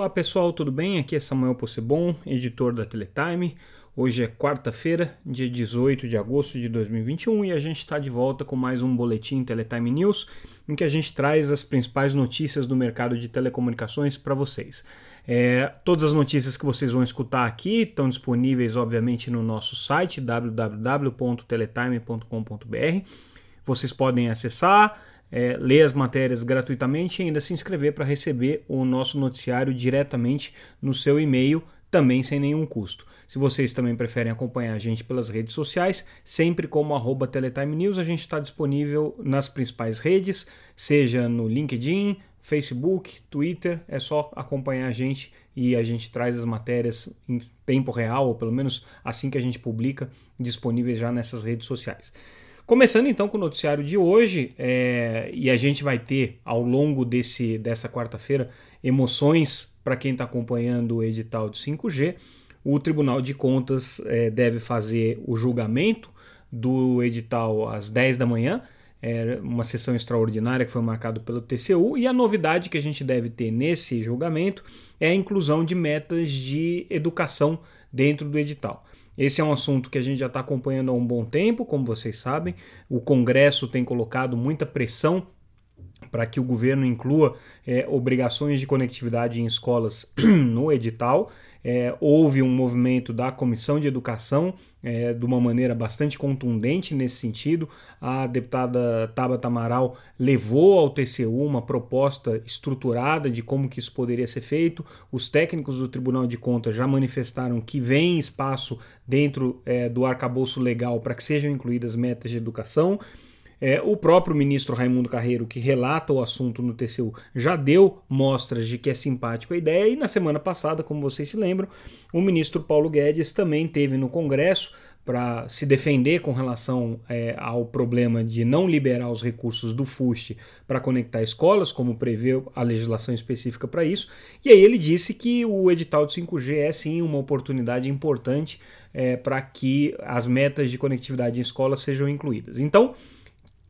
Olá pessoal, tudo bem? Aqui é Samuel Possebon, editor da Teletime. Hoje é quarta-feira, dia 18 de agosto de 2021 e a gente está de volta com mais um boletim Teletime News em que a gente traz as principais notícias do mercado de telecomunicações para vocês. É, todas as notícias que vocês vão escutar aqui estão disponíveis, obviamente, no nosso site www.teletime.com.br. Vocês podem acessar é, ler as matérias gratuitamente e ainda se inscrever para receber o nosso noticiário diretamente no seu e-mail, também sem nenhum custo. Se vocês também preferem acompanhar a gente pelas redes sociais, sempre como arroba Teletime News, a gente está disponível nas principais redes, seja no LinkedIn, Facebook, Twitter, é só acompanhar a gente e a gente traz as matérias em tempo real, ou pelo menos assim que a gente publica, disponíveis já nessas redes sociais. Começando então com o noticiário de hoje, é, e a gente vai ter ao longo desse, dessa quarta-feira emoções para quem está acompanhando o edital de 5G. O Tribunal de Contas é, deve fazer o julgamento do edital às 10 da manhã, é uma sessão extraordinária que foi marcada pelo TCU, e a novidade que a gente deve ter nesse julgamento é a inclusão de metas de educação dentro do edital. Esse é um assunto que a gente já está acompanhando há um bom tempo, como vocês sabem. O Congresso tem colocado muita pressão para que o governo inclua é, obrigações de conectividade em escolas no edital. É, houve um movimento da Comissão de Educação é, de uma maneira bastante contundente nesse sentido. A deputada Tabata Amaral levou ao TCU uma proposta estruturada de como que isso poderia ser feito. Os técnicos do Tribunal de Contas já manifestaram que vem espaço dentro é, do arcabouço legal para que sejam incluídas metas de educação. É, o próprio ministro Raimundo Carreiro, que relata o assunto no TCU, já deu mostras de que é simpático a ideia, e na semana passada, como vocês se lembram, o ministro Paulo Guedes também teve no Congresso para se defender com relação é, ao problema de não liberar os recursos do FUST para conectar escolas, como prevê a legislação específica para isso. E aí ele disse que o edital de 5G é sim uma oportunidade importante é, para que as metas de conectividade em escolas sejam incluídas. Então,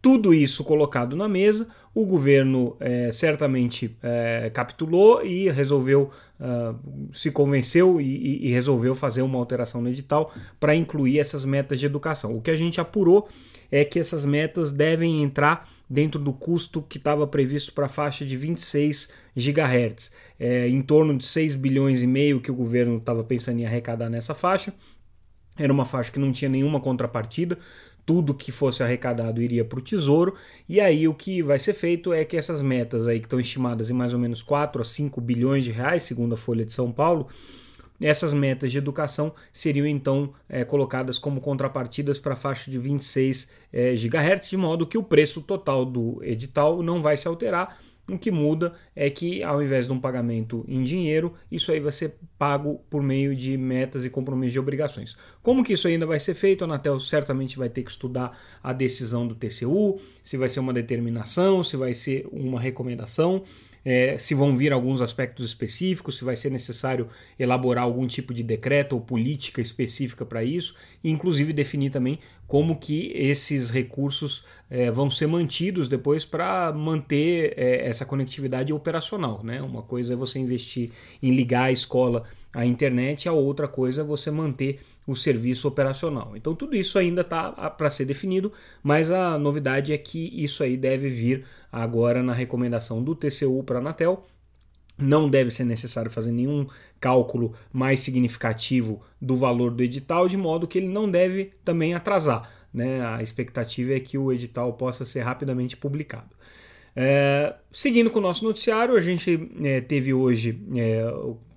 tudo isso colocado na mesa, o governo é, certamente é, capitulou e resolveu, uh, se convenceu e, e, resolveu fazer uma alteração no edital para incluir essas metas de educação. O que a gente apurou é que essas metas devem entrar dentro do custo que estava previsto para a faixa de 26 GHz, é, em torno de 6 bilhões e meio que o governo estava pensando em arrecadar nessa faixa. Era uma faixa que não tinha nenhuma contrapartida, tudo que fosse arrecadado iria para o tesouro, e aí o que vai ser feito é que essas metas aí que estão estimadas em mais ou menos 4 a 5 bilhões de reais, segundo a Folha de São Paulo, essas metas de educação seriam então é, colocadas como contrapartidas para a faixa de 26 é, GHz, de modo que o preço total do edital não vai se alterar, o que muda é que, ao invés de um pagamento em dinheiro, isso aí vai ser pago por meio de metas e compromissos de obrigações. Como que isso ainda vai ser feito? A Anatel certamente vai ter que estudar a decisão do TCU, se vai ser uma determinação, se vai ser uma recomendação é, se vão vir alguns aspectos específicos, se vai ser necessário elaborar algum tipo de decreto ou política específica para isso, e inclusive definir também como que esses recursos é, vão ser mantidos depois para manter é, essa conectividade operacional. Né? Uma coisa é você investir em ligar a escola à internet, a outra coisa é você manter o serviço operacional. Então tudo isso ainda está para ser definido, mas a novidade é que isso aí deve vir agora na recomendação do TCU para a Anatel. Não deve ser necessário fazer nenhum cálculo mais significativo do valor do edital, de modo que ele não deve também atrasar. Né? A expectativa é que o edital possa ser rapidamente publicado. É, seguindo com o nosso noticiário, a gente é, teve hoje é,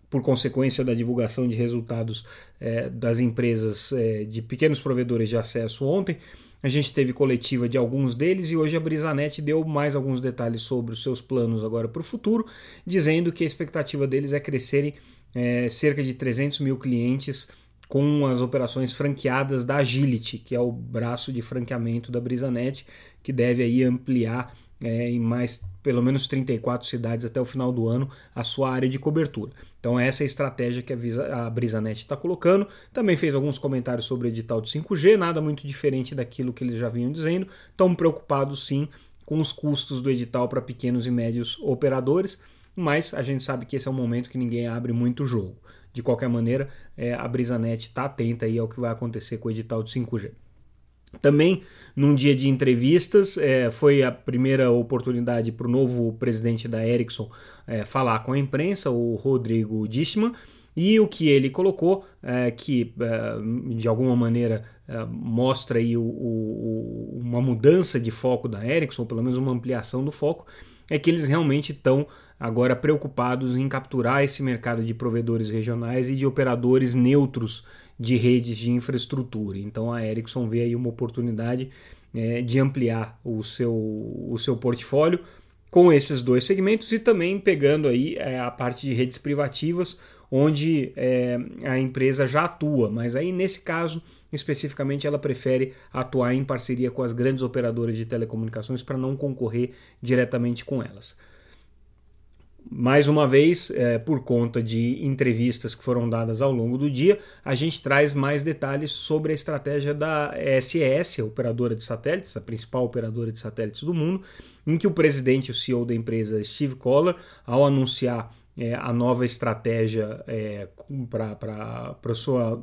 por consequência da divulgação de resultados é, das empresas é, de pequenos provedores de acesso ontem. A gente teve coletiva de alguns deles e hoje a Brisanet deu mais alguns detalhes sobre os seus planos agora para o futuro, dizendo que a expectativa deles é crescerem é, cerca de 300 mil clientes com as operações franqueadas da Agility, que é o braço de franqueamento da Brisanet, que deve aí ampliar é, em mais pelo menos 34 cidades até o final do ano a sua área de cobertura. Então essa é a estratégia que a, Visa, a Brisanet está colocando. Também fez alguns comentários sobre o edital de 5G, nada muito diferente daquilo que eles já vinham dizendo. Estão preocupados sim com os custos do edital para pequenos e médios operadores. mas a gente sabe que esse é um momento que ninguém abre muito jogo. De qualquer maneira, é, a Brisanet está atenta aí ao que vai acontecer com o edital de 5G. Também, num dia de entrevistas, é, foi a primeira oportunidade para o novo presidente da Ericsson é, falar com a imprensa, o Rodrigo Dishman, e o que ele colocou, é, que é, de alguma maneira é, mostra aí o, o, uma mudança de foco da Ericsson, pelo menos uma ampliação do foco, é que eles realmente estão agora preocupados em capturar esse mercado de provedores regionais e de operadores neutros de redes de infraestrutura. Então a Ericsson vê aí uma oportunidade é, de ampliar o seu, o seu portfólio com esses dois segmentos e também pegando aí é, a parte de redes privativas, onde é, a empresa já atua, mas aí nesse caso especificamente ela prefere atuar em parceria com as grandes operadoras de telecomunicações para não concorrer diretamente com elas. Mais uma vez, é, por conta de entrevistas que foram dadas ao longo do dia, a gente traz mais detalhes sobre a estratégia da SES, a operadora de satélites, a principal operadora de satélites do mundo, em que o presidente o CEO da empresa, Steve Kohler, ao anunciar é, a nova estratégia é, para a sua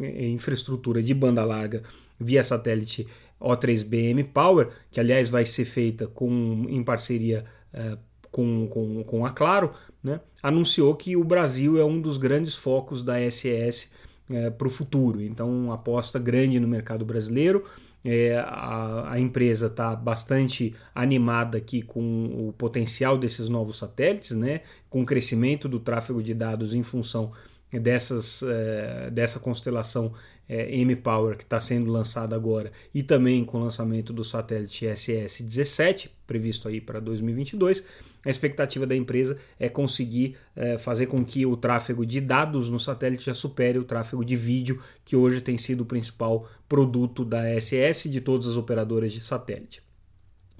é, infraestrutura de banda larga via satélite O3BM Power, que aliás vai ser feita com, em parceria é, com, com, com a Claro, né, anunciou que o Brasil é um dos grandes focos da SES é, para o futuro. Então, aposta grande no mercado brasileiro. É, a, a, empresa está bastante animada aqui com o potencial desses novos satélites, né, com o crescimento do tráfego de dados em função dessas, é, dessa constelação é, M-Power que está sendo lançada agora e também com o lançamento do satélite SS-17, previsto aí para 2022 a expectativa da empresa é conseguir é, fazer com que o tráfego de dados no satélite já supere o tráfego de vídeo, que hoje tem sido o principal produto da SS de todas as operadoras de satélite.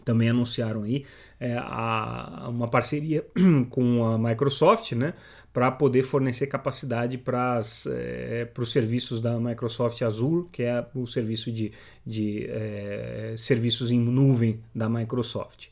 Também anunciaram aí é, a, uma parceria com a Microsoft, né, para poder fornecer capacidade para é, os serviços da Microsoft Azure, que é o serviço de, de é, serviços em nuvem da Microsoft.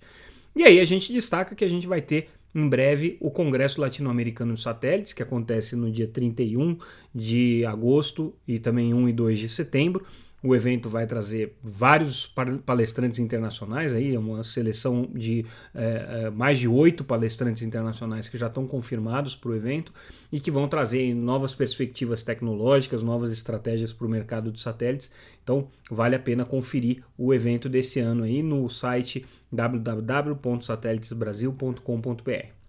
E aí a gente destaca que a gente vai ter em breve o Congresso Latino-Americano de Satélites, que acontece no dia 31 de agosto e também 1 e 2 de setembro. O evento vai trazer vários palestrantes internacionais, aí, é uma seleção de é, mais de oito palestrantes internacionais que já estão confirmados para o evento e que vão trazer novas perspectivas tecnológicas, novas estratégias para o mercado de satélites. Então, vale a pena conferir o evento desse ano aí no site www.satélitesbrasil.com.br.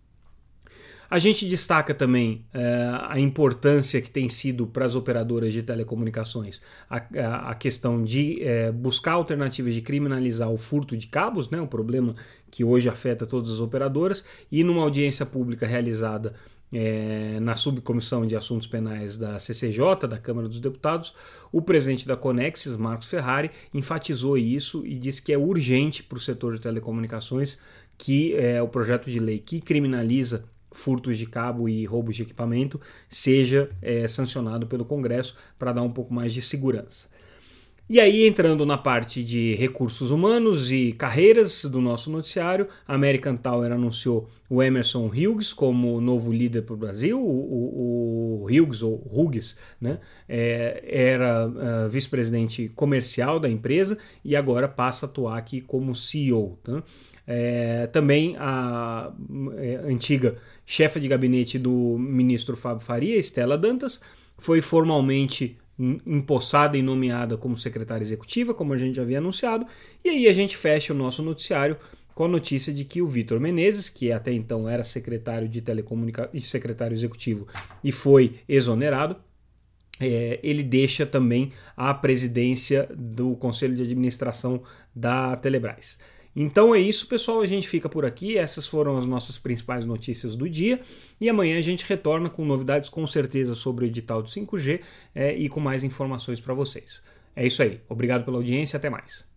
A gente destaca também uh, a importância que tem sido para as operadoras de telecomunicações a, a, questão de uh, buscar alternativas de criminalizar o furto de cabos, né, um problema que hoje afeta todas as operadoras, e numa audiência pública realizada é, na subcomissão de assuntos penais da CCJ, da Câmara dos Deputados, o presidente da Conexis, Marcos Ferrari, enfatizou isso e disse que é urgente para o setor de telecomunicações que é, o projeto de lei que criminaliza furtos de cabo e roubos de equipamento seja é, sancionado pelo Congresso para dar um pouco mais de segurança. E aí, entrando na parte de recursos humanos e carreiras do nosso noticiário, a American Tower anunciou o Emerson Hughes como novo líder para o Brasil. O, Hughes, ou Hughes, né, é, era uh, vice-presidente comercial da empresa e agora passa a atuar aqui como CEO. Tá? É, também a é, antiga chefe de gabinete do ministro Fábio Faria, Estela Dantas, foi formalmente empossada e nomeada como secretária executiva, como a gente já havia anunciado, e aí a gente fecha o nosso noticiário com a notícia de que o Vitor Menezes, que até então era secretário de telecomunicação e secretário executivo e foi exonerado, é, ele deixa também a presidência do Conselho de Administração da Telebrás. Então é isso, pessoal. A gente fica por aqui. Essas foram as nossas principais notícias do dia. E amanhã a gente retorna com novidades, com certeza, sobre o edital do 5G é, e com mais informações para vocês. É isso aí. Obrigado pela audiência. Até mais.